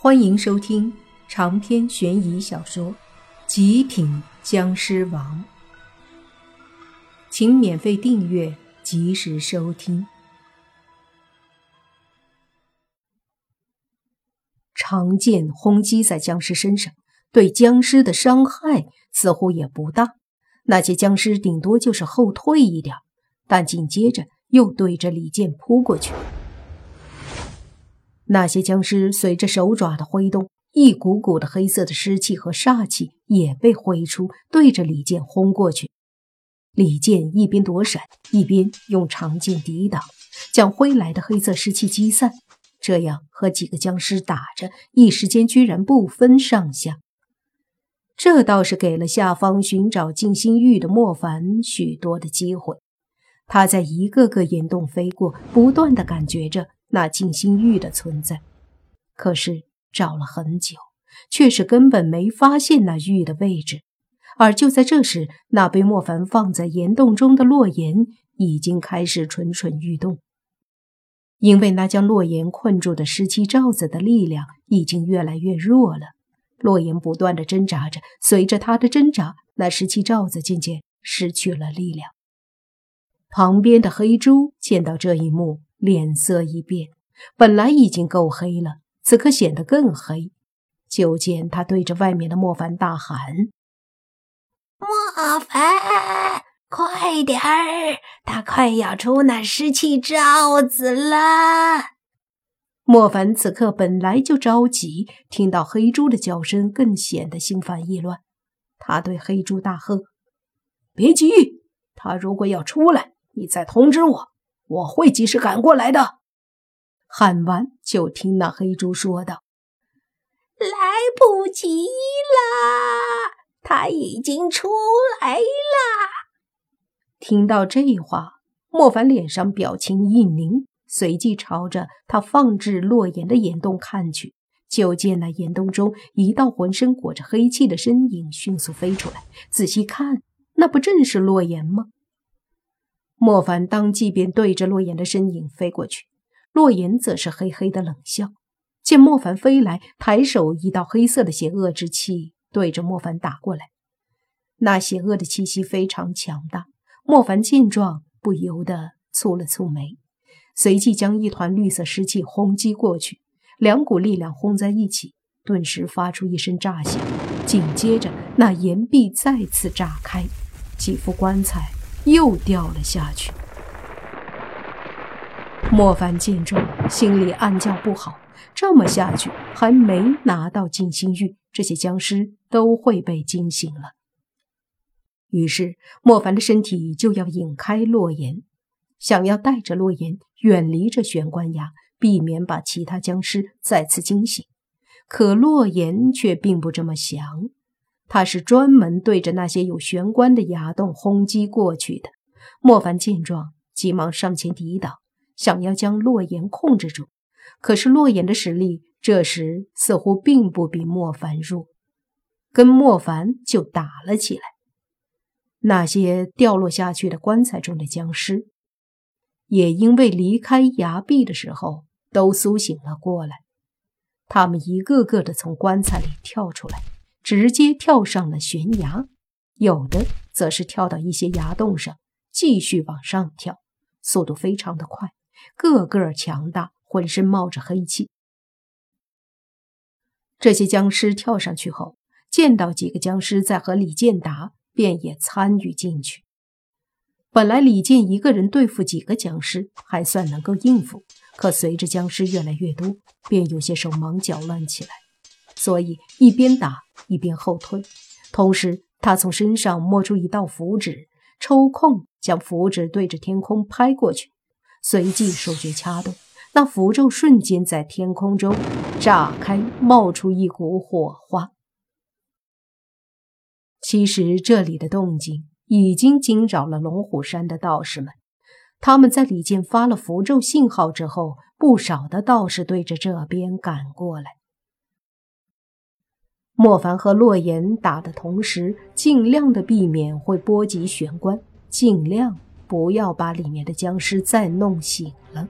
欢迎收听长篇悬疑小说《极品僵尸王》，请免费订阅，及时收听。长剑轰击在僵尸身上，对僵尸的伤害似乎也不大。那些僵尸顶多就是后退一点，但紧接着又对着李健扑过去。那些僵尸随着手爪的挥动，一股股的黑色的湿气和煞气也被挥出，对着李健轰过去。李健一边躲闪，一边用长剑抵挡，将挥来的黑色湿气击散。这样和几个僵尸打着，一时间居然不分上下。这倒是给了下方寻找静心玉的莫凡许多的机会。他在一个个岩洞飞过，不断的感觉着。那静心玉的存在，可是找了很久，却是根本没发现那玉的位置。而就在这时，那被莫凡放在岩洞中的洛言已经开始蠢蠢欲动，因为那将洛言困住的十七罩子的力量已经越来越弱了。洛言不断的挣扎着，随着他的挣扎，那十七罩子渐渐失去了力量。旁边的黑猪见到这一幕。脸色一变，本来已经够黑了，此刻显得更黑。就见他对着外面的莫凡大喊：“莫凡，快点儿！他快要出那湿气罩子了。”莫凡此刻本来就着急，听到黑猪的叫声，更显得心烦意乱。他对黑猪大喝：“别急，他如果要出来，你再通知我。”我会及时赶过来的。喊完，就听那黑猪说道：“来不及了，他已经出来了。”听到这话，莫凡脸上表情一凝，随即朝着他放置洛言的岩洞看去，就见那岩洞中一道浑身裹着黑气的身影迅速飞出来。仔细看，那不正是洛言吗？莫凡当即便对着洛言的身影飞过去，洛言则是嘿嘿的冷笑。见莫凡飞来，抬手一道黑色的邪恶之气对着莫凡打过来。那邪恶的气息非常强大。莫凡见状，不由得蹙了蹙眉，随即将一团绿色湿气轰击过去。两股力量轰在一起，顿时发出一声炸响。紧接着，那岩壁再次炸开，几副棺材。又掉了下去。莫凡见状，心里暗叫不好，这么下去，还没拿到静心玉，这些僵尸都会被惊醒了。于是，莫凡的身体就要引开洛言，想要带着洛言远离这玄关崖，避免把其他僵尸再次惊醒。可洛言却并不这么想。他是专门对着那些有玄关的崖洞轰击过去的。莫凡见状，急忙上前抵挡，想要将洛言控制住。可是洛言的实力这时似乎并不比莫凡弱，跟莫凡就打了起来。那些掉落下去的棺材中的僵尸，也因为离开崖壁的时候都苏醒了过来，他们一个个的从棺材里跳出来。直接跳上了悬崖，有的则是跳到一些崖洞上，继续往上跳，速度非常的快，个个强大，浑身冒着黑气。这些僵尸跳上去后，见到几个僵尸在和李健打，便也参与进去。本来李健一个人对付几个僵尸还算能够应付，可随着僵尸越来越多，便有些手忙脚乱起来。所以一边打一边后退，同时他从身上摸出一道符纸，抽空将符纸对着天空拍过去，随即手诀掐动，那符咒瞬间在天空中炸开，冒出一股火花。其实这里的动静已经惊扰了龙虎山的道士们，他们在李健发了符咒信号之后，不少的道士对着这边赶过来。莫凡和洛言打的同时，尽量的避免会波及玄关，尽量不要把里面的僵尸再弄醒了。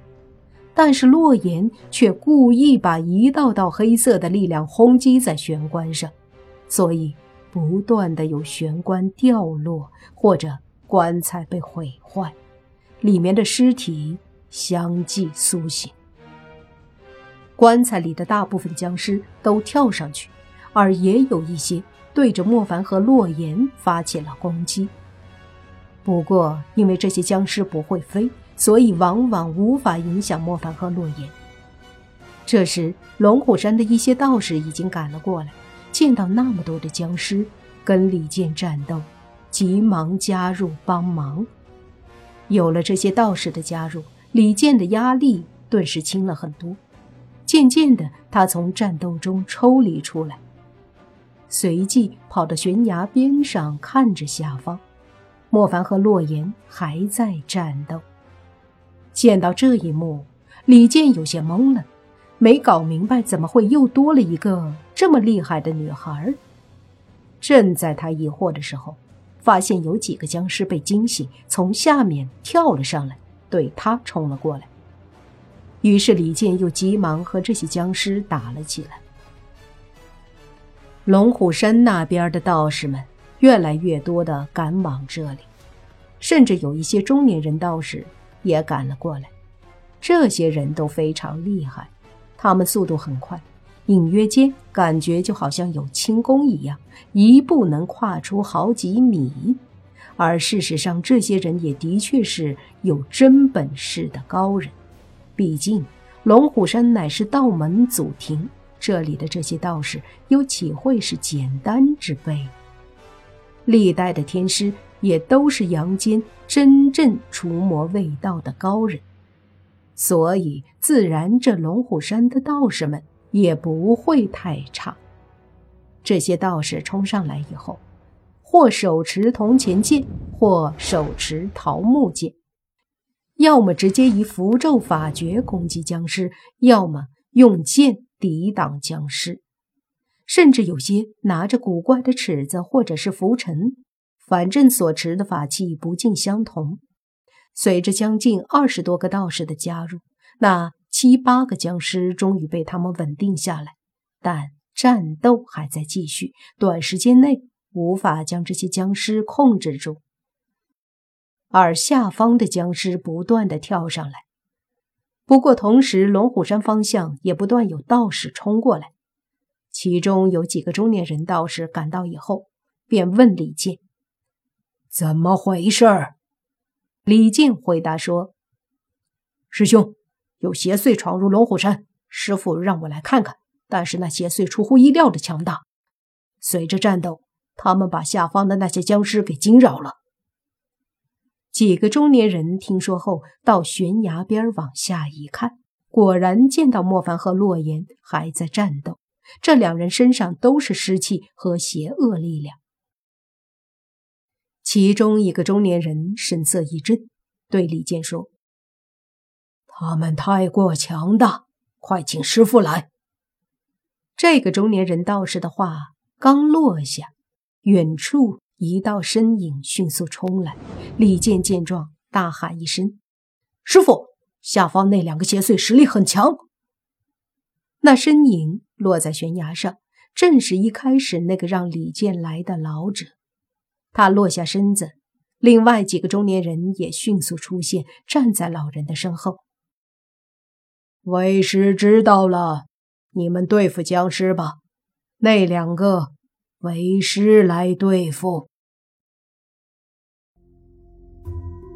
但是洛言却故意把一道道黑色的力量轰击在玄关上，所以不断的有玄关掉落，或者棺材被毁坏，里面的尸体相继苏醒。棺材里的大部分僵尸都跳上去，而也有一些对着莫凡和洛言发起了攻击。不过，因为这些僵尸不会飞，所以往往无法影响莫凡和洛言。这时，龙虎山的一些道士已经赶了过来，见到那么多的僵尸跟李健战斗，急忙加入帮忙。有了这些道士的加入，李健的压力顿时轻了很多。渐渐的，他从战斗中抽离出来，随即跑到悬崖边上看着下方。莫凡和洛言还在战斗。见到这一幕，李健有些懵了，没搞明白怎么会又多了一个这么厉害的女孩。正在他疑惑的时候，发现有几个僵尸被惊醒，从下面跳了上来，对他冲了过来。于是李健又急忙和这些僵尸打了起来。龙虎山那边的道士们越来越多的赶往这里，甚至有一些中年人道士也赶了过来。这些人都非常厉害，他们速度很快，隐约间感觉就好像有轻功一样，一步能跨出好几米。而事实上，这些人也的确是有真本事的高人。毕竟，龙虎山乃是道门祖庭，这里的这些道士又岂会是简单之辈？历代的天师也都是阳间真正除魔卫道的高人，所以自然这龙虎山的道士们也不会太差。这些道士冲上来以后，或手持铜钱剑，或手持桃木剑。要么直接以符咒法诀攻击僵尸，要么用剑抵挡僵尸，甚至有些拿着古怪的尺子或者是拂尘，反正所持的法器不尽相同。随着将近二十多个道士的加入，那七八个僵尸终于被他们稳定下来，但战斗还在继续，短时间内无法将这些僵尸控制住。而下方的僵尸不断的跳上来，不过同时龙虎山方向也不断有道士冲过来，其中有几个中年人道士赶到以后，便问李靖：“怎么回事？”李靖回答说：“师兄，有邪祟闯入龙虎山，师傅让我来看看，但是那邪祟出乎意料的强大，随着战斗，他们把下方的那些僵尸给惊扰了。”几个中年人听说后，到悬崖边往下一看，果然见到莫凡和洛言还在战斗。这两人身上都是尸气和邪恶力量。其中一个中年人神色一震，对李健说：“他们太过强大，快请师傅来。”这个中年人道士的话刚落下，远处。一道身影迅速冲来，李健见状，大喊一声：“师傅，下方那两个邪祟实力很强。”那身影落在悬崖上，正是一开始那个让李健来的老者。他落下身子，另外几个中年人也迅速出现，站在老人的身后。为师知道了，你们对付僵尸吧，那两个。为师来对付。